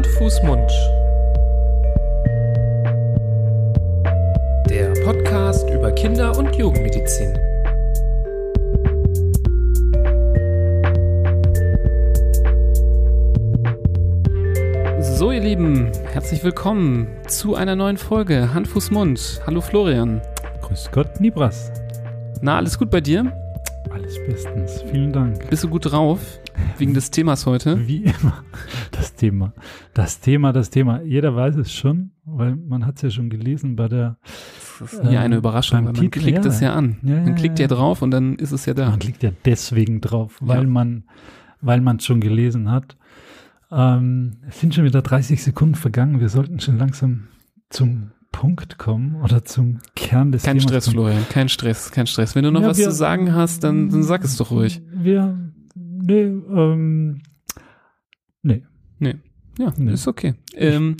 Hand, Fuß, Mund. Der Podcast über Kinder- und Jugendmedizin. So, ihr Lieben, herzlich willkommen zu einer neuen Folge Hand, Fuß, Mund. Hallo Florian. Grüß Gott, Nibras. Na, alles gut bei dir? Alles bestens. Vielen Dank. Bist du gut drauf? Wegen des Themas heute? Wie immer. Thema. Das Thema, das Thema. Jeder weiß es schon, weil man hat es ja schon gelesen bei der. Das ist ja eine ähm, Überraschung, beim weil man Titel, klickt ja. es ja an. Ja, ja, man klickt ja drauf und dann ist es ja da. Man klickt ja deswegen drauf, weil man, weil man es schon gelesen hat. Ähm, es sind schon wieder 30 Sekunden vergangen. Wir sollten schon langsam zum Punkt kommen oder zum Kern des Kein Themas. Stress, kommen. Florian, kein Stress, kein Stress. Wenn du noch Ja, was wir- zu sagen hast, dann, dann sag es doch ruhig. Wir, nee, ähm, nee. Ja, Nee. ist okay. Ähm,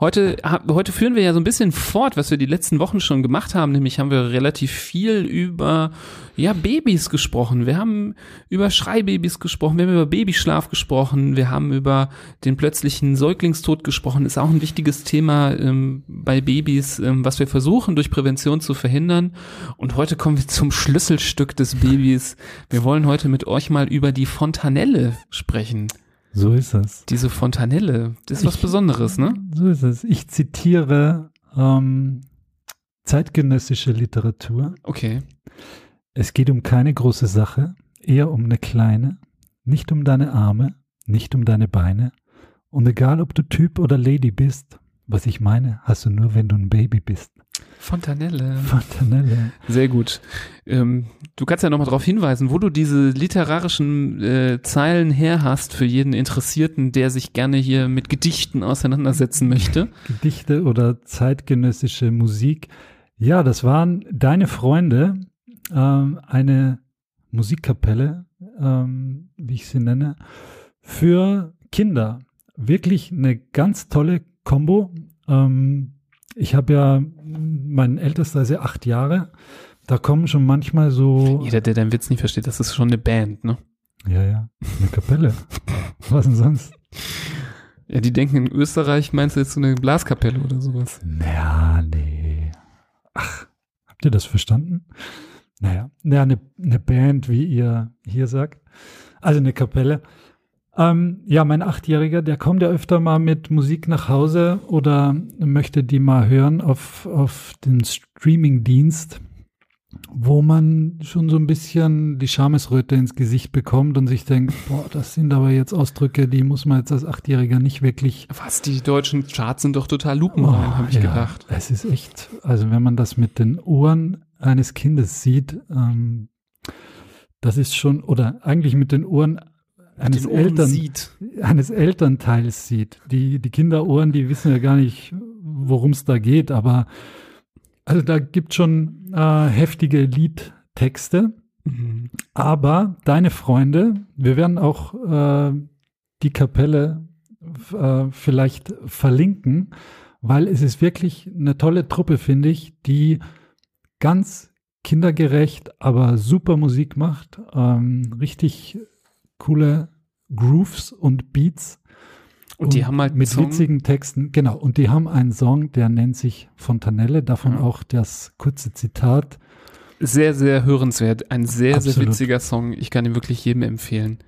heute, heute führen wir ja so ein bisschen fort, was wir die letzten Wochen schon gemacht haben. Nämlich haben wir relativ viel über ja, Babys gesprochen. Wir haben über Schreibabys gesprochen, wir haben über Babyschlaf gesprochen, wir haben über den plötzlichen Säuglingstod gesprochen. Ist auch ein wichtiges Thema ähm, bei Babys, ähm, was wir versuchen durch Prävention zu verhindern. Und heute kommen wir zum Schlüsselstück des Babys. Wir wollen heute mit euch mal über die Fontanelle sprechen. So ist es. Diese Fontanelle, das ist was Ich- Besonderes, ne? So ist es. Ich zitiere ähm, zeitgenössische Literatur. Okay. Es geht um keine große Sache, eher um eine kleine. Nicht um deine Arme, nicht um deine Beine. Und egal, ob du Typ oder Lady bist, was ich meine, hast du nur, wenn du ein Baby bist. Fontanelle. Fontanelle. Sehr gut. Ähm, du kannst ja nochmal darauf hinweisen, wo du diese literarischen äh, Zeilen her hast für jeden Interessierten, der sich gerne hier mit Gedichten auseinandersetzen möchte. Gedichte oder zeitgenössische Musik. Ja, das waren deine Freunde, ähm, eine Musikkapelle, ähm, wie ich sie nenne, für Kinder. Wirklich eine ganz tolle Kombo. Ähm, ich habe ja, mein ältester ist ja acht Jahre. Da kommen schon manchmal so. Jeder, der deinen Witz nicht versteht, das ist schon eine Band, ne? Ja, ja, eine Kapelle. Was denn sonst? Ja, die denken in Österreich, meinst du jetzt so eine Blaskapelle oder sowas? Ja, nee. Ach, habt ihr das verstanden? Naja, ja, eine, eine Band, wie ihr hier sagt. Also eine Kapelle. Ähm, ja, mein Achtjähriger, der kommt ja öfter mal mit Musik nach Hause oder möchte die mal hören auf, auf den Streaming-Dienst, wo man schon so ein bisschen die Schamesröte ins Gesicht bekommt und sich denkt, boah, das sind aber jetzt Ausdrücke, die muss man jetzt als Achtjähriger nicht wirklich Was, die deutschen Charts sind doch total lupenrein, habe ich ja, gedacht. Es ist echt, also wenn man das mit den Ohren eines Kindes sieht, ähm, das ist schon, oder eigentlich mit den Ohren eines, Eltern, sieht. eines Elternteils sieht. Die, die Kinderohren, die wissen ja gar nicht, worum es da geht, aber also da gibt schon äh, heftige Liedtexte. Mhm. Aber deine Freunde, wir werden auch äh, die Kapelle äh, vielleicht verlinken, weil es ist wirklich eine tolle Truppe, finde ich, die ganz kindergerecht, aber super Musik macht. Ähm, richtig coole Grooves und Beats. Und die haben halt mit Song- witzigen Texten, genau. Und die haben einen Song, der nennt sich Fontanelle, davon Ja. auch das kurze Zitat. Sehr, sehr hörenswert. Ein sehr, sehr Absolut. witziger Song. Ich kann ihn wirklich jedem empfehlen.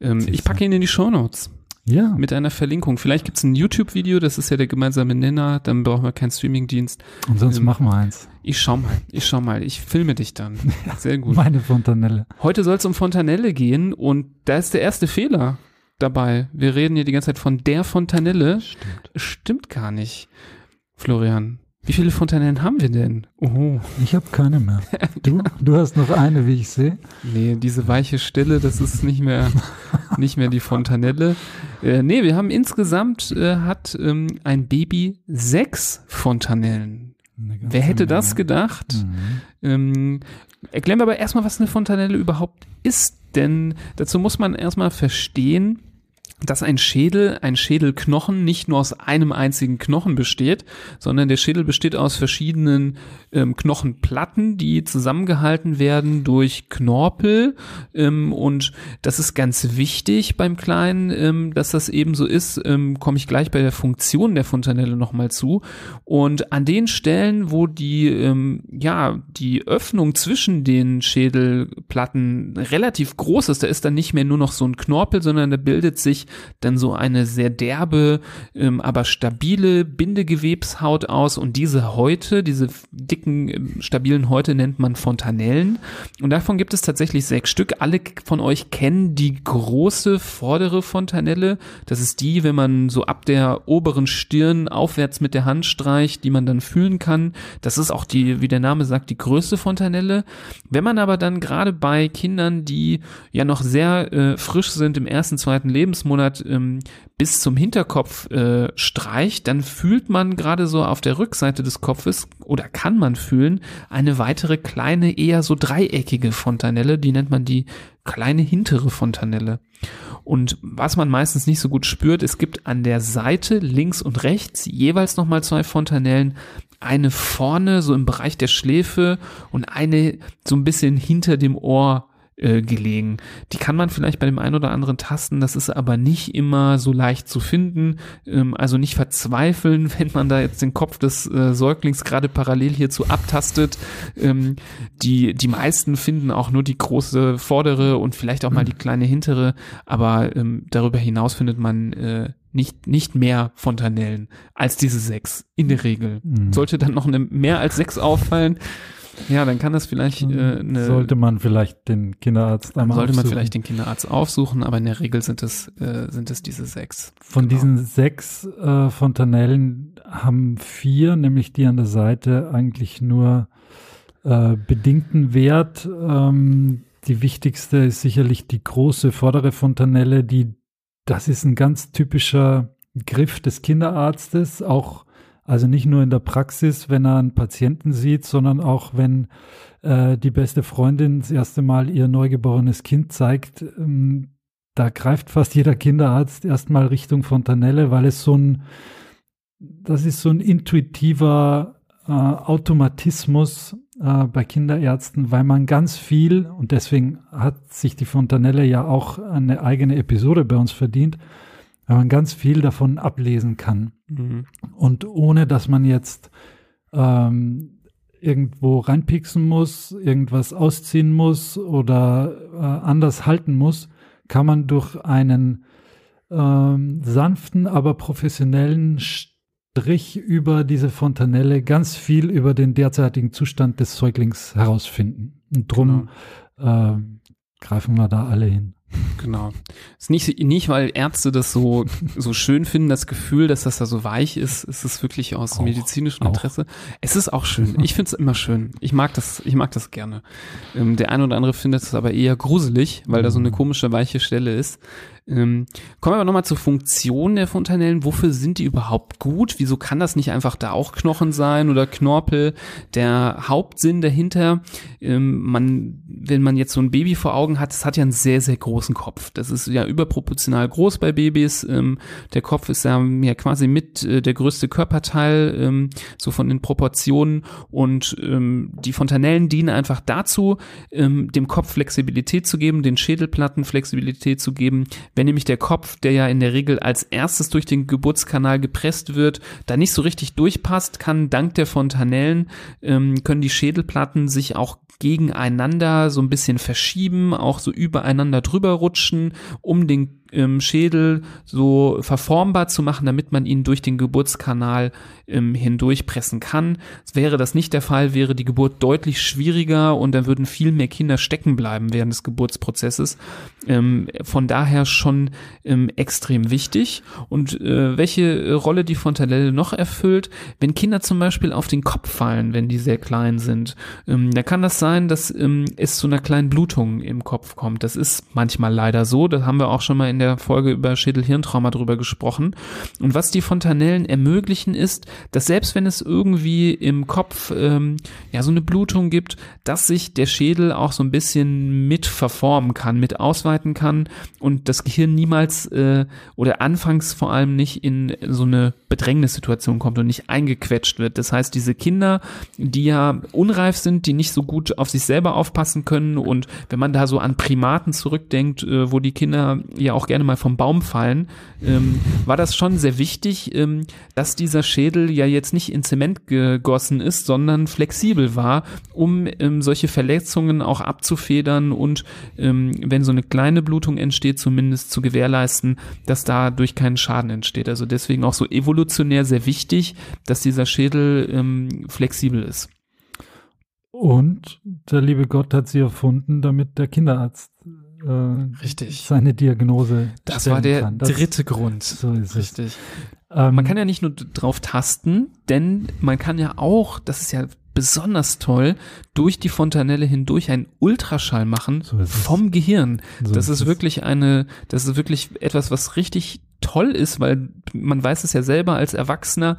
Ähm, ich packe ihn in die Shownotes Ja, mit einer Verlinkung. Vielleicht gibt's ein YouTube-Video, das ist ja der gemeinsame Nenner, dann brauchen wir keinen Streamingdienst. und sonst ähm, machen wir eins. Ich schau mal, ich schau mal, ich filme dich dann. Sehr gut. Meine Fontanelle. Heute soll es um Fontanelle gehen und da ist der erste Fehler dabei. Wir reden hier die ganze Zeit von der Fontanelle. Stimmt. Stimmt gar nicht. Florian, wie viele Fontanellen haben wir denn? Oh. Ich habe keine mehr. Du, du hast noch eine, wie ich sehe. Nee, diese weiche Stille, das ist nicht mehr, nicht mehr die Fontanelle. Äh, nee, wir haben insgesamt, äh, hat ähm, ein Baby sechs Fontanellen. Wer hätte das Menge. gedacht? Mhm. Ähm, erklären wir aber erstmal, was eine Fontanelle überhaupt ist, denn dazu muss man erstmal verstehen, dass ein Schädel, ein Schädelknochen nicht nur aus einem einzigen Knochen besteht, sondern der Schädel besteht aus verschiedenen ähm, Knochenplatten, die zusammengehalten werden durch Knorpel. Ähm, und das ist ganz wichtig beim Kleinen, ähm, dass das eben so ist. Ähm, Komme ich gleich bei der Funktion der Fontanelle nochmal zu. Und an den Stellen, wo die, ähm, ja, die Öffnung zwischen den Schädelplatten relativ groß ist, da ist dann nicht mehr nur noch so ein Knorpel, sondern da bildet sich dann so eine sehr derbe, ähm, aber stabile Bindegewebshaut aus und diese Häute, diese dicken, ähm, stabilen Häute nennt man Fontanellen und davon gibt es tatsächlich sechs Stück. Alle von euch kennen die große vordere Fontanelle. Das ist die, wenn man so ab der oberen Stirn aufwärts mit der Hand streicht, die man dann fühlen kann. Das ist auch die, wie der Name sagt, die größte Fontanelle. Wenn man aber dann gerade bei Kindern, die ja noch sehr äh, frisch sind im ersten, zweiten Lebensmonat, ähm, bis zum Hinterkopf äh, streicht, dann fühlt man gerade so auf der Rückseite des Kopfes oder kann man fühlen eine weitere kleine, eher so dreieckige Fontanelle, die nennt man die kleine hintere Fontanelle. Und was man meistens nicht so gut spürt, es gibt an der Seite links und rechts jeweils nochmal zwei Fontanellen, eine vorne so im Bereich der Schläfe und eine so ein bisschen hinter dem Ohr äh, gelegen. Die kann man vielleicht bei dem einen oder anderen tasten, das ist aber nicht immer so leicht zu finden. Ähm, also nicht verzweifeln, wenn man da jetzt den Kopf des äh, Säuglings gerade parallel hierzu abtastet. Ähm, die, die meisten finden auch nur die große vordere und vielleicht auch mal die kleine hintere, aber ähm, darüber hinaus findet man äh, nicht, nicht mehr Fontanellen als diese sechs in der Regel. Mhm. Sollte dann noch eine mehr als sechs auffallen, ja, dann kann das vielleicht äh, eine, sollte man vielleicht den Kinderarzt einmal sollte aufsuchen. man vielleicht den Kinderarzt aufsuchen, aber in der Regel sind es äh, sind es diese sechs. Von genau. diesen sechs äh, Fontanellen haben vier, nämlich die an der Seite, eigentlich nur äh, bedingten Wert. Ähm, die wichtigste ist sicherlich die große vordere Fontanelle, die das ist ein ganz typischer Griff des Kinderarztes, auch also nicht nur in der Praxis, wenn er einen Patienten sieht, sondern auch wenn äh, die beste Freundin das erste Mal ihr neugeborenes Kind zeigt. Ähm, da greift fast jeder Kinderarzt erstmal Richtung Fontanelle, weil es so ein, das ist so ein intuitiver äh, Automatismus äh, bei Kinderärzten, weil man ganz viel, und deswegen hat sich die Fontanelle ja auch eine eigene Episode bei uns verdient, weil man ganz viel davon ablesen kann. Mhm. Und ohne dass man jetzt ähm, irgendwo reinpixen muss, irgendwas ausziehen muss oder äh, anders halten muss, kann man durch einen ähm, sanften, aber professionellen Strich über diese Fontanelle ganz viel über den derzeitigen Zustand des Säuglings herausfinden. Und drum genau. äh, greifen wir da alle hin. Genau. Ist nicht, nicht, weil Ärzte das so, so schön finden, das Gefühl, dass das da so weich ist. Es ist wirklich aus auch, medizinischem Interesse. Auch. Es ist auch schön. Ich finde es immer schön. Ich mag das, ich mag das gerne. Ähm, der eine oder andere findet es aber eher gruselig, weil da so eine mhm. komische weiche Stelle ist. Ähm, kommen wir aber nochmal zur Funktion der Fontanellen. Wofür sind die überhaupt gut? Wieso kann das nicht einfach da auch Knochen sein oder Knorpel? Der Hauptsinn dahinter, ähm, man, wenn man jetzt so ein Baby vor Augen hat, es hat ja einen sehr, sehr großen Kopf. Das ist ja überproportional groß bei Babys. Ähm, der Kopf ist ja, ja quasi mit äh, der größte Körperteil, ähm, so von den Proportionen. Und ähm, die Fontanellen dienen einfach dazu, ähm, dem Kopf Flexibilität zu geben, den Schädelplatten Flexibilität zu geben, wenn nämlich der Kopf, der ja in der Regel als erstes durch den Geburtskanal gepresst wird, da nicht so richtig durchpasst, kann dank der Fontanellen, ähm, können die Schädelplatten sich auch gegeneinander so ein bisschen verschieben, auch so übereinander drüber rutschen, um den ähm, Schädel so verformbar zu machen, damit man ihn durch den Geburtskanal ähm, hindurchpressen kann. Wäre das nicht der Fall, wäre die Geburt deutlich schwieriger und dann würden viel mehr Kinder stecken bleiben während des Geburtsprozesses. Ähm, von daher schon ähm, extrem wichtig. Und äh, welche Rolle die Fontanelle noch erfüllt, wenn Kinder zum Beispiel auf den Kopf fallen, wenn die sehr klein sind, ähm, da kann das sein, dass ähm, es zu einer kleinen Blutung im Kopf kommt. Das ist manchmal leider so. Das haben wir auch schon mal in in der Folge über Schädel-Hirntrauma drüber gesprochen. Und was die Fontanellen ermöglichen ist, dass selbst wenn es irgendwie im Kopf ähm, ja so eine Blutung gibt, dass sich der Schädel auch so ein bisschen mit verformen kann, mit ausweiten kann und das Gehirn niemals äh, oder anfangs vor allem nicht in so eine Bedrängnissituation kommt und nicht eingequetscht wird. Das heißt, diese Kinder, die ja unreif sind, die nicht so gut auf sich selber aufpassen können und wenn man da so an Primaten zurückdenkt, äh, wo die Kinder ja auch gerne mal vom Baum fallen, ähm, war das schon sehr wichtig, ähm, dass dieser Schädel ja jetzt nicht in Zement gegossen ist, sondern flexibel war, um ähm, solche Verletzungen auch abzufedern und ähm, wenn so eine kleine Blutung entsteht, zumindest zu gewährleisten, dass dadurch kein Schaden entsteht. Also deswegen auch so evolutionär sehr wichtig, dass dieser Schädel ähm, flexibel ist. Und der liebe Gott hat sie erfunden, damit der Kinderarzt äh, Richtig. seine Diagnose Das war der. Das, dritte Grund. So ist es. Richtig. Ähm, Man kann ja nicht nur drauf tasten, denn man kann ja auch, das ist ja besonders toll, durch die Fontanelle hindurch einen Ultraschall machen So ist es. vom Gehirn. so Das ist es. wirklich eine, das ist wirklich etwas, was richtig toll ist, weil man weiß es ja selber als Erwachsener,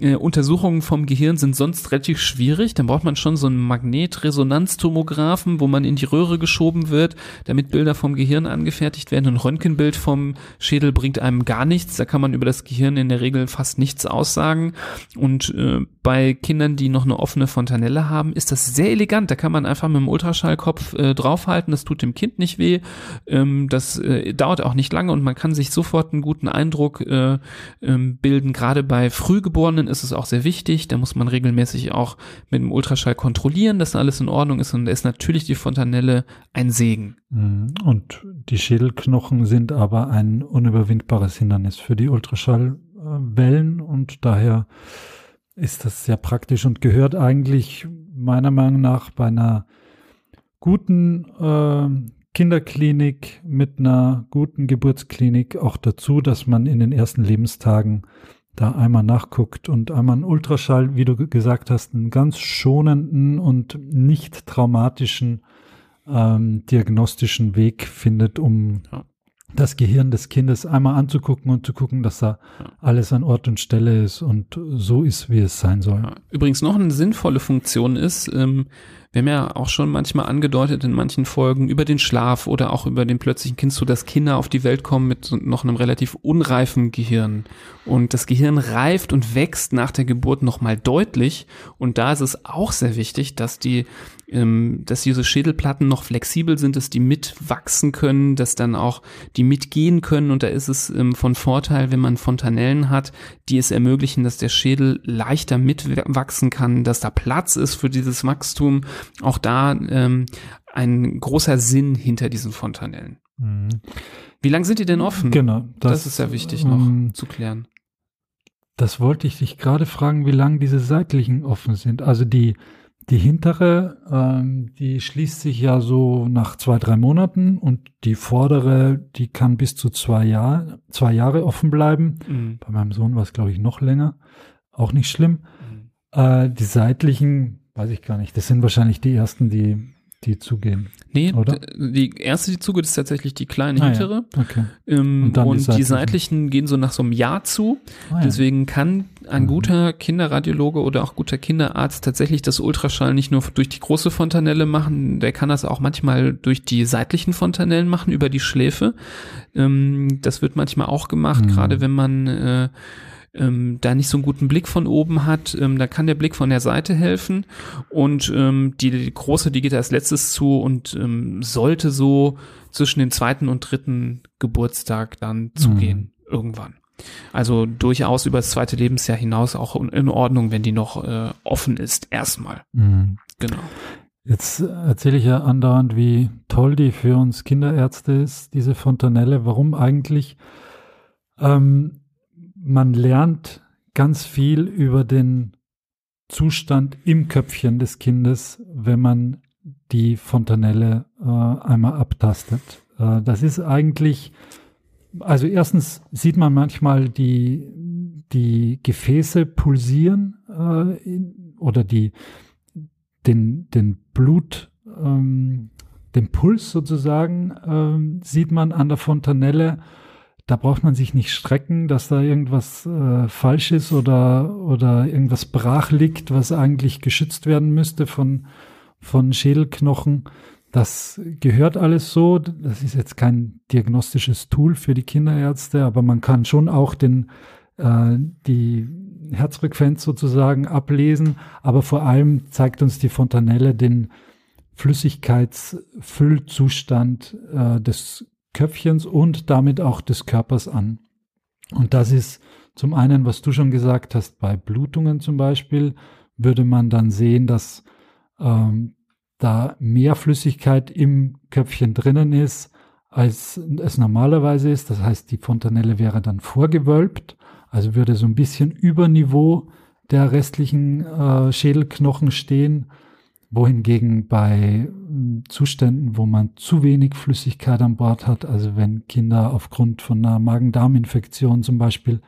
äh, Untersuchungen vom Gehirn sind sonst relativ schwierig. Dann braucht man schon so einen Magnetresonanztomographen, wo man in die Röhre geschoben wird, damit Bilder vom Gehirn angefertigt werden. Ein Röntgenbild vom Schädel bringt einem gar nichts. Da kann man über das Gehirn in der Regel fast nichts aussagen. Und äh, bei Kindern, die noch eine offene Fontanelle haben, ist das sehr elegant. Da kann man einfach mit dem Ultraschallkopf äh, draufhalten. Das tut dem Kind nicht weh. Ähm, das äh, dauert auch nicht lange und man kann sich sofort einen guten Eindruck äh, ähm, bilden. Gerade bei Frühgeborenen ist es auch sehr wichtig. Da muss man regelmäßig auch mit dem Ultraschall kontrollieren, dass alles in Ordnung ist. Und da ist natürlich die Fontanelle ein Segen. Mhm. Und die Schädelknochen sind aber ein unüberwindbares Hindernis für die Ultraschallwellen und daher ist das sehr praktisch und gehört eigentlich meiner Meinung nach bei einer guten äh, Kinderklinik mit einer guten Geburtsklinik auch dazu, dass man in den ersten Lebenstagen da einmal nachguckt und einmal einen Ultraschall, wie du ge- gesagt hast, einen ganz schonenden und nicht traumatischen ähm, diagnostischen Weg findet, um Ja. das Gehirn des Kindes einmal anzugucken und zu gucken, dass da Ja. alles an Ort und Stelle ist und so ist, wie es sein soll. Ja. Übrigens noch eine sinnvolle Funktion ist, ähm, wir haben ja auch schon manchmal angedeutet in manchen Folgen über den Schlaf oder auch über den plötzlichen Kindstod, dass Kinder auf die Welt kommen mit noch einem relativ unreifen Gehirn. Und das Gehirn reift und wächst nach der Geburt nochmal deutlich. Und da ist es auch sehr wichtig, dass die, ähm, dass diese Schädelplatten noch flexibel sind, dass die mitwachsen können, dass dann auch die mitgehen können. Und da ist es ähm, von Vorteil, wenn man Fontanellen hat, die es ermöglichen, dass der Schädel leichter mitwachsen kann, dass da Platz ist für dieses Wachstum. Auch da ähm, ein großer Sinn hinter diesen Fontanellen. Mhm. Wie lange sind die denn offen? Genau. Das, ist ja wichtig noch ähm, zu klären. Das wollte ich dich gerade fragen, wie lang diese seitlichen offen sind. Also die, die hintere, ähm, die schließt sich ja so nach zwei, drei Monaten und die vordere, die kann bis zu zwei, Jahr, zwei Jahre offen bleiben. Mhm. Bei meinem Sohn war es, glaube ich, noch länger. Auch nicht schlimm. Mhm. Äh, die seitlichen, weiß ich gar nicht. Das sind wahrscheinlich die ersten, die, die zugehen. Nee, Oder? die erste, die zugeht, ist tatsächlich die kleine Ah, ja. hintere. Okay. Ähm, Und und die die, seitlichen. seitlichen gehen so nach so einem Jahr zu. Ah, ja. Deswegen kann ein Mhm. guter Kinderradiologe oder auch guter Kinderarzt tatsächlich das Ultraschall nicht nur durch die große Fontanelle machen, der kann das auch manchmal durch die seitlichen Fontanellen machen, über die Schläfe. Ähm, das wird manchmal auch gemacht, Mhm. gerade wenn man äh, ähm, da nicht so einen guten Blick von oben hat, ähm, da kann der Blick von der Seite helfen und ähm, die, die große, die geht als letztes zu und ähm, sollte so zwischen dem zweiten und dritten Geburtstag dann zugehen, irgendwann. Also durchaus über das zweite Lebensjahr hinaus auch in Ordnung, wenn die noch äh, offen ist, erstmal. Mhm. Genau. Jetzt erzähle ich ja andauernd, wie toll die für uns Kinderärzte ist, diese Fontanelle. Warum eigentlich? Ähm, man lernt ganz viel über den Zustand im Köpfchen des Kindes, wenn man die Fontanelle äh, einmal abtastet. Äh, das ist eigentlich, also erstens sieht man manchmal die, die Gefäße pulsieren äh, in, oder die, den, den Blut, ähm, den Puls sozusagen ähm, sieht man an der Fontanelle. Da braucht man sich nicht strecken, dass da irgendwas äh, falsch ist oder, oder irgendwas brach liegt, was eigentlich geschützt werden müsste von, von Schädelknochen. Das gehört alles so. Das ist jetzt kein diagnostisches Tool für die Kinderärzte, aber man kann schon auch den, äh, die Herzfrequenz sozusagen ablesen. Aber vor allem zeigt uns die Fontanelle den Flüssigkeitsfüllzustand äh, des Köpfchens und damit auch des Körpers an. Und das ist zum einen, was du schon gesagt hast, bei Blutungen zum Beispiel, würde man dann sehen, dass ähm, da mehr Flüssigkeit im Köpfchen drinnen ist, als es normalerweise ist. Das heißt, die Fontanelle wäre dann vorgewölbt, also würde so ein bisschen über Niveau der restlichen äh, Schädelknochen stehen, wohingegen bei äh, Zuständen, wo man zu wenig Flüssigkeit an Bord hat, also wenn Kinder aufgrund von einer Magen-Darm-Infektion zum Beispiel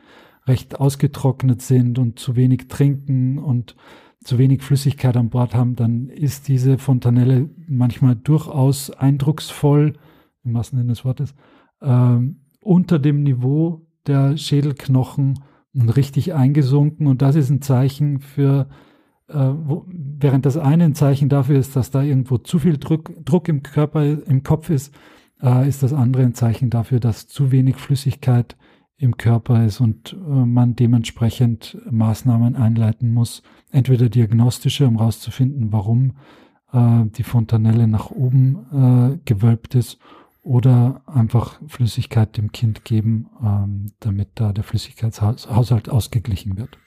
recht ausgetrocknet sind und zu wenig trinken und zu wenig Flüssigkeit an Bord haben, dann ist diese Fontanelle manchmal durchaus eindrucksvoll, im wahrsten Sinne des Wortes, ähm, unter dem Niveau der Schädelknochen und richtig eingesunken. Und das ist ein Zeichen für, äh, wo, während das eine ein Zeichen dafür ist, dass da irgendwo zu viel Druck, Druck im Körper, im Kopf ist, äh, ist das andere ein Zeichen dafür, dass zu wenig Flüssigkeit im Körper ist und äh, man dementsprechend Maßnahmen einleiten muss, entweder diagnostische, um herauszufinden, warum äh, die Fontanelle nach oben äh, gewölbt ist, oder einfach Flüssigkeit dem Kind geben, ähm, damit da der Flüssigkeitshaushalt ausgeglichen wird.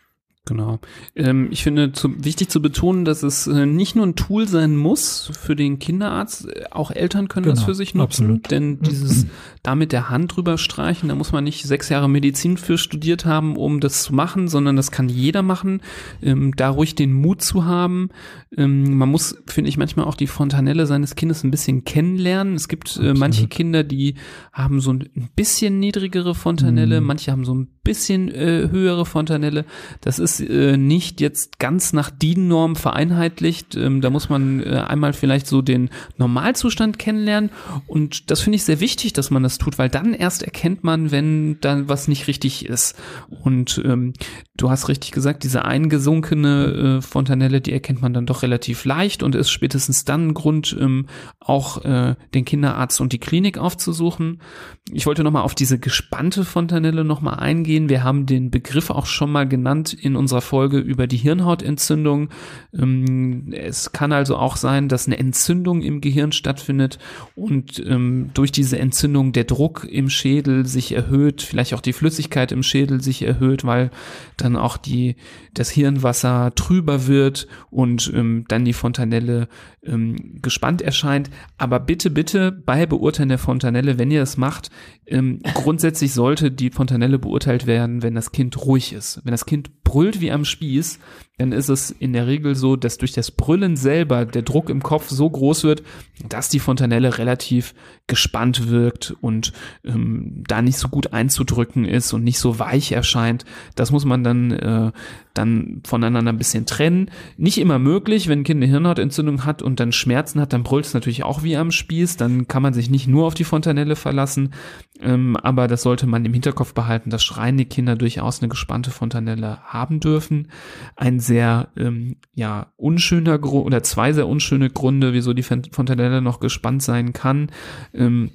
Genau. Ähm, ich finde zu, wichtig zu betonen, dass es äh, nicht nur ein Tool sein muss für den Kinderarzt, äh, auch Eltern können genau, das für sich nutzen, absolut. denn dieses da mit der Hand drüber streichen, da muss man nicht sechs Jahre Medizin für studiert haben, um das zu machen, sondern das kann jeder machen, ähm, da ruhig den Mut zu haben. Ähm, man muss, finde ich, manchmal auch die Fontanelle seines Kindes ein bisschen kennenlernen. Es gibt äh, manche Kinder, die haben so ein bisschen niedrigere Fontanelle, mhm. manche haben so ein bisschen äh, höhere Fontanelle. Das ist äh, nicht jetzt ganz nach DIN-Norm vereinheitlicht. Ähm, da muss man äh, einmal vielleicht so den Normalzustand kennenlernen. Und das finde ich sehr wichtig, dass man das tut, weil dann erst erkennt man, wenn dann was nicht richtig ist. Und ähm, du hast richtig gesagt, diese eingesunkene äh, Fontanelle, die erkennt man dann doch relativ leicht und ist spätestens dann ein Grund, ähm, auch äh, den Kinderarzt und die Klinik aufzusuchen. Ich wollte nochmal auf diese gespannte Fontanelle nochmal eingehen eingehen. Wir haben den Begriff auch schon mal genannt in unserer Folge über die Hirnhautentzündung. Ähm, es kann also auch sein, dass eine Entzündung im Gehirn stattfindet und ähm, durch diese Entzündung der Druck im Schädel sich erhöht, vielleicht auch die Flüssigkeit im Schädel sich erhöht, weil dann auch die, das Hirnwasser trüber wird und ähm, dann die Fontanelle gespannt erscheint. Aber bitte, bitte bei Beurteilen der Fontanelle, wenn ihr es macht, grundsätzlich sollte die Fontanelle beurteilt werden, wenn das Kind ruhig ist. Wenn das Kind brüllt wie am Spieß, dann ist es in der Regel so, dass durch das Brüllen selber der Druck im Kopf so groß wird, dass die Fontanelle relativ gespannt wirkt und ähm, da nicht so gut einzudrücken ist und nicht so weich erscheint. Das muss man dann, äh, dann voneinander ein bisschen trennen. Nicht immer möglich, wenn ein Kind eine Hirnhautentzündung hat und dann Schmerzen hat, dann brüllt es natürlich auch wie am Spieß. Dann kann man sich nicht nur auf die Fontanelle verlassen. Ähm, aber das sollte man im Hinterkopf behalten, dass schreiende Kinder durchaus eine gespannte Fontanelle haben dürfen. Ein sehr ähm, ja unschöner Grund oder zwei sehr unschöne Gründe, wieso die Fontanelle noch gespannt sein kann. Ähm,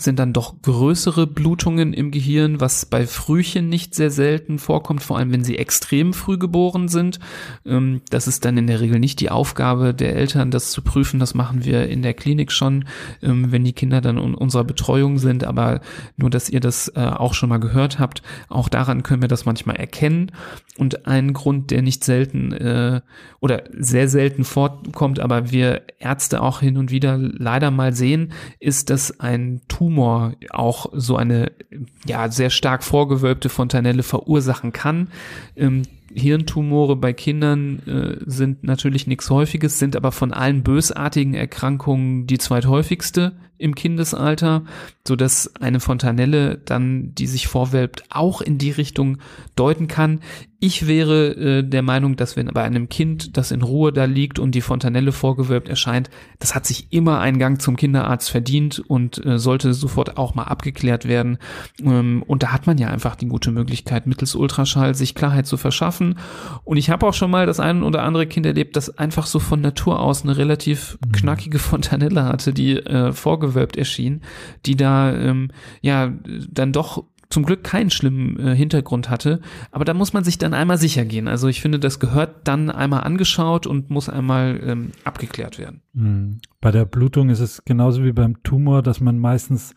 sind dann doch größere Blutungen im Gehirn, was bei Frühchen nicht sehr selten vorkommt, vor allem wenn sie extrem früh geboren sind. Ähm, das ist dann in der Regel nicht die Aufgabe der Eltern, das zu prüfen. Das machen wir in der Klinik schon, ähm, wenn die Kinder dann in unserer Betreuung sind. Aber nur, dass ihr das äh, auch schon mal gehört habt, auch daran können wir das manchmal erkennen. Und ein Grund, der nicht selten äh, oder sehr selten vorkommt, aber wir Ärzte auch hin und wieder leider mal sehen, ist, dass ein Tumor Tumor auch so eine ja sehr stark vorgewölbte Fontanelle verursachen kann. Ähm, Hirntumore bei Kindern äh, sind natürlich nichts Häufiges, sind aber von allen bösartigen Erkrankungen die zweithäufigste im Kindesalter, so dass eine Fontanelle dann, die sich vorwölbt, auch in die Richtung deuten kann. Ich wäre äh, der Meinung, dass wenn bei einem Kind, das in Ruhe da liegt und die Fontanelle vorgewölbt erscheint, das hat sich immer einen Gang zum Kinderarzt verdient und äh, sollte sofort auch mal abgeklärt werden. Ähm, und da hat man ja einfach die gute Möglichkeit, mittels Ultraschall sich Klarheit zu verschaffen. Und ich habe auch schon mal das ein oder andere Kind erlebt, das einfach so von Natur aus eine relativ mhm. knackige Fontanelle hatte, die äh, vorgewölbt erschien, die da ähm, ja dann doch zum Glück keinen schlimmen äh, Hintergrund hatte. Aber da muss man sich dann einmal sicher gehen. Also ich finde, das gehört dann einmal angeschaut und muss einmal ähm, abgeklärt werden. Mhm. Bei der Blutung ist es genauso wie beim Tumor, dass man meistens,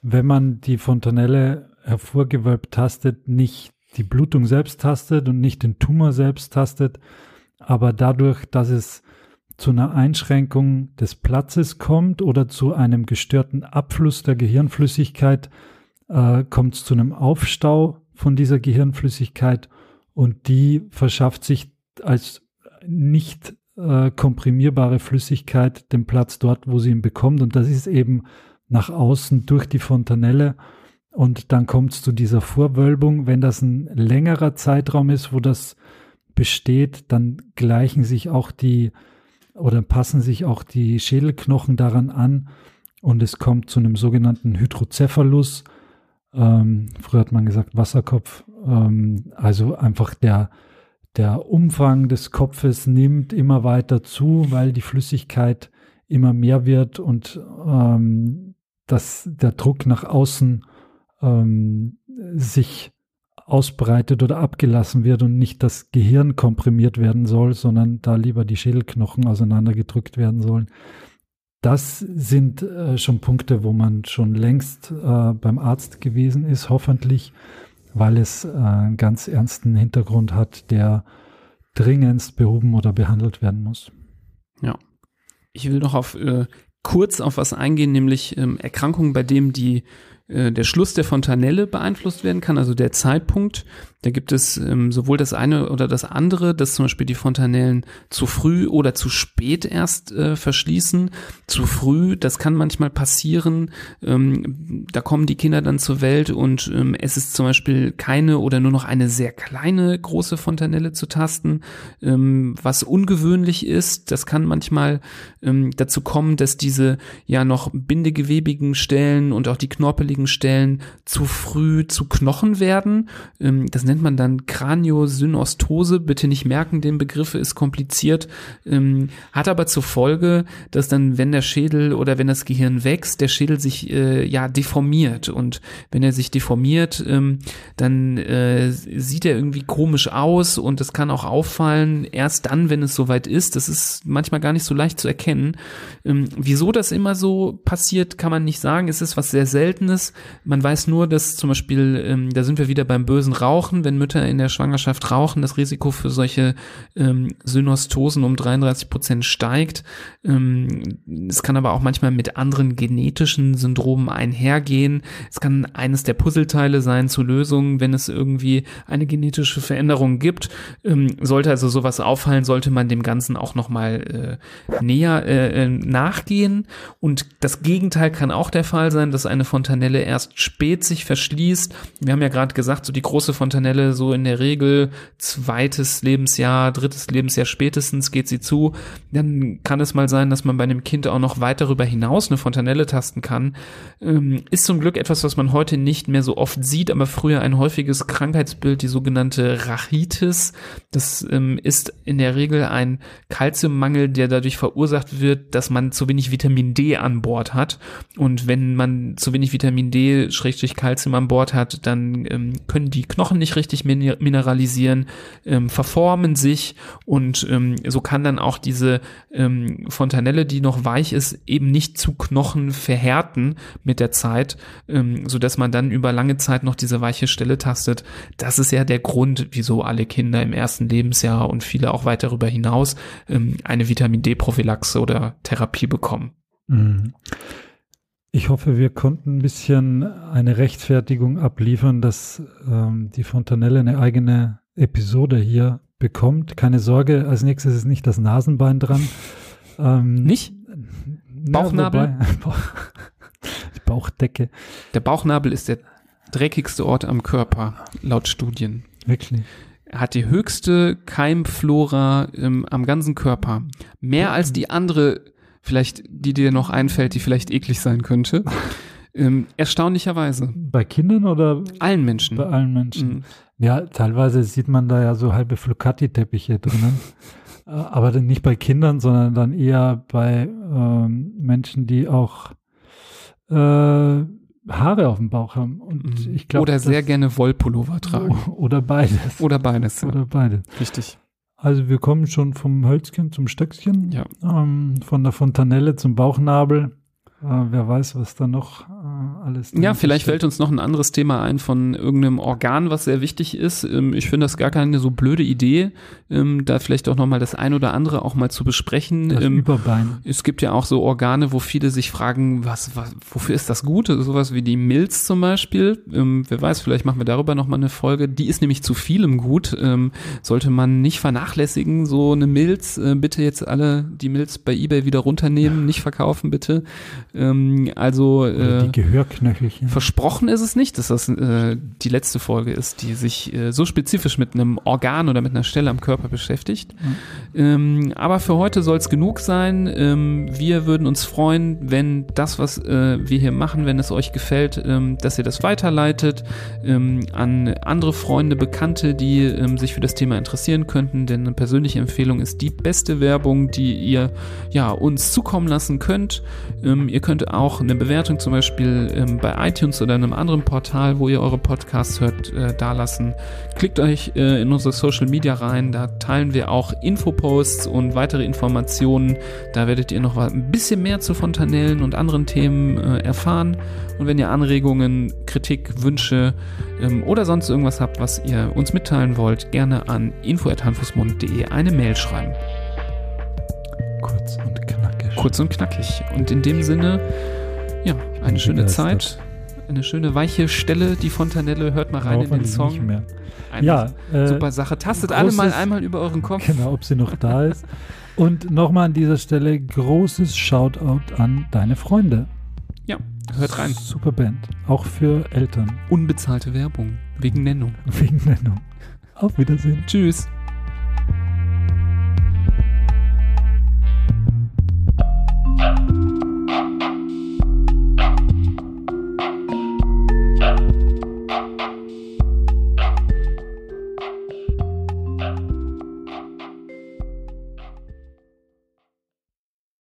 wenn man die Fontanelle hervorgewölbt tastet, nicht die Blutung selbst tastet und nicht den Tumor selbst tastet. Aber dadurch, dass es zu einer Einschränkung des Platzes kommt oder zu einem gestörten Abfluss der Gehirnflüssigkeit, äh, kommt es zu einem Aufstau von dieser Gehirnflüssigkeit und die verschafft sich als nicht äh, komprimierbare Flüssigkeit den Platz dort, wo sie ihn bekommt. Und das ist eben nach außen durch die Fontanelle. Und dann kommt es zu dieser Vorwölbung. Wenn das ein längerer Zeitraum ist, wo das besteht, dann gleichen sich auch die oder passen sich auch die Schädelknochen daran an und es kommt zu einem sogenannten Hydrocephalus. Ähm, früher hat man gesagt Wasserkopf. Ähm, also einfach der, der Umfang des Kopfes nimmt immer weiter zu, weil die Flüssigkeit immer mehr wird und ähm, dass der Druck nach außen ähm, sich ausbreitet oder abgelassen wird und nicht das Gehirn komprimiert werden soll, sondern da lieber die Schädelknochen auseinandergedrückt werden sollen. Das sind äh, schon Punkte, wo man schon längst äh, beim Arzt gewesen ist, hoffentlich, weil es äh, einen ganz ernsten Hintergrund hat, der dringendst behoben oder behandelt werden muss. Ja. Ich will noch auf äh, kurz auf was eingehen, nämlich ähm, Erkrankungen, bei denen die äh, der Schluss der Fontanelle beeinflusst werden kann, also der Zeitpunkt. Da gibt es ähm, sowohl das eine oder das andere, dass zum Beispiel die Fontanellen zu früh oder zu spät erst äh, verschließen. Zu früh, das kann manchmal passieren. Ähm, da kommen die Kinder dann zur Welt und ähm, es ist zum Beispiel keine oder nur noch eine sehr kleine große Fontanelle zu tasten, ähm, was ungewöhnlich ist. Das kann manchmal ähm, dazu kommen, dass diese ja noch bindegewebigen Stellen und auch die knorpeligen Stellen zu früh zu Knochen werden. Ähm, das nennt man dann Kraniosynostose. Bitte nicht merken, den Begriff ist kompliziert. Ähm, hat aber zur Folge, dass dann, wenn der Schädel oder wenn das Gehirn wächst, der Schädel sich äh, ja deformiert. Und wenn er sich deformiert, ähm, dann äh, sieht er irgendwie komisch aus und es kann auch auffallen, erst dann, wenn es soweit ist. Das ist manchmal gar nicht so leicht zu erkennen. Ähm, wieso das immer so passiert, kann man nicht sagen. Es ist was sehr Seltenes. Man weiß nur, dass zum Beispiel, ähm, da sind wir wieder beim bösen Rauchen, wenn Mütter in der Schwangerschaft rauchen, das Risiko für solche ähm, Synostosen um 33 Prozent steigt. Ähm, es kann aber auch manchmal mit anderen genetischen Syndromen einhergehen. Es kann eines der Puzzleteile sein zur Lösung, wenn es irgendwie eine genetische Veränderung gibt. Ähm, sollte also sowas auffallen, sollte man dem Ganzen auch nochmal äh, näher äh, äh, nachgehen. Und das Gegenteil kann auch der Fall sein, dass eine Fontanelle erst spät sich verschließt. Wir haben ja gerade gesagt, so die große Fontanelle so in der Regel zweites Lebensjahr, drittes Lebensjahr spätestens geht sie zu. Dann kann es mal sein, dass man bei einem Kind auch noch weit darüber hinaus eine Fontanelle tasten kann. Ähm, ist zum Glück etwas, was man heute nicht mehr so oft sieht, aber früher ein häufiges Krankheitsbild, die sogenannte Rachitis. Das ähm, ist in der Regel ein Kalziummangel, der dadurch verursacht wird, dass man zu wenig Vitamin D an Bord hat. Und wenn man zu wenig Vitamin D, Schrägstrich Kalzium an Bord hat, dann ähm, können die Knochen nicht richtig mineralisieren, ähm, verformen sich und ähm, so kann dann auch diese ähm, Fontanelle, die noch weich ist, eben nicht zu Knochen verhärten mit der Zeit, ähm, so dass man dann über lange Zeit noch diese weiche Stelle tastet. Das ist ja der Grund, wieso alle Kinder im ersten Lebensjahr und viele auch weit darüber hinaus ähm, eine Vitamin D-Prophylaxe oder Therapie bekommen. Mhm. Ich hoffe, wir konnten ein bisschen eine Rechtfertigung abliefern, dass ähm, die Fontanelle eine eigene Episode hier bekommt. Keine Sorge, als nächstes ist nicht das Nasenbein dran. Ähm, nicht? Bauchnabel? Ja, Die Bauchdecke. Der Bauchnabel ist der dreckigste Ort am Körper, laut Studien. Wirklich? Er hat die höchste Keimflora ähm, am ganzen Körper. Mehr als die andere, vielleicht, die dir noch einfällt, die vielleicht eklig sein könnte. Ähm, erstaunlicherweise. Bei Kindern oder? Allen Menschen. Bei allen Menschen. Mhm. Ja, teilweise sieht man da ja so halbe Flucati-Teppiche drinnen. Äh, aber dann nicht bei Kindern, sondern dann eher bei ähm, Menschen, die auch äh, Haare auf dem Bauch haben. Und mhm. ich glaube, oder sehr gerne Wollpullover tragen. Oder beides. Oder beides. Ja. Oder beides. Richtig. Also wir kommen schon vom Hölzchen zum Stöckchen, ja. ähm, von der Fontanelle zum Bauchnabel. Äh, wer weiß, was da noch äh, alles. Ja, vielleicht steht. fällt uns noch ein anderes Thema ein von irgendeinem Organ, was sehr wichtig ist. Ähm, ich finde das gar keine so blöde Idee, ähm, da vielleicht auch nochmal das ein oder andere auch mal zu besprechen. Das ähm, Überbein. Es gibt ja auch so Organe, wo viele sich fragen, was, was wofür ist das gut? Sowas wie die Milz zum Beispiel. Ähm, wer weiß, vielleicht machen wir darüber nochmal eine Folge. Die ist nämlich zu vielem gut. Sollte man nicht vernachlässigen, so eine Milz. Äh, bitte jetzt alle die Milz bei Ebay wieder runternehmen, nicht verkaufen, bitte. Ähm, also äh, die Gehörknöchelchen. Versprochen ist es nicht, dass das äh, die letzte Folge ist, die sich äh, so spezifisch mit einem Organ oder mit einer Stelle am Körper beschäftigt. Mhm. Ähm, aber für heute soll es genug sein. Ähm, wir würden uns freuen, wenn das, was äh, wir hier machen, wenn es euch gefällt, ähm, dass ihr das weiterleitet ähm, an andere Freunde, Bekannte, die ähm, sich für das Thema interessieren könnten. Denn eine persönliche Empfehlung ist die beste Werbung, die ihr ja uns zukommen lassen könnt. Ihr könnt auch eine Bewertung zum Beispiel ähm, bei iTunes oder einem anderen Portal, wo ihr eure Podcasts hört, äh, dalassen. Klickt euch äh, in unsere Social Media rein, da teilen wir auch Infoposts und weitere Informationen. Da werdet ihr noch ein bisschen mehr zu Fontanellen und anderen Themen äh, erfahren. Und wenn ihr Anregungen, Kritik, Wünsche ähm, oder sonst irgendwas habt, was ihr uns mitteilen wollt, gerne an info.hanfusmund.de eine Mail schreiben. Kurz und. Kurz und knackig. Und in dem Sinne, ja, eine schöne Zeit. Eine schöne weiche Stelle, die Fontanelle. Hört mal rein in den Song. Nicht mehr. Eine ja, äh, super Sache. Tastet alle mal einmal über euren Kopf. Genau, ob sie noch da ist. Und nochmal an dieser Stelle großes Shoutout an deine Freunde. Ja, hört rein. Super Band. Auch für Eltern. Unbezahlte Werbung. Wegen Nennung. Wegen Nennung. Auf Wiedersehen. Tschüss. Música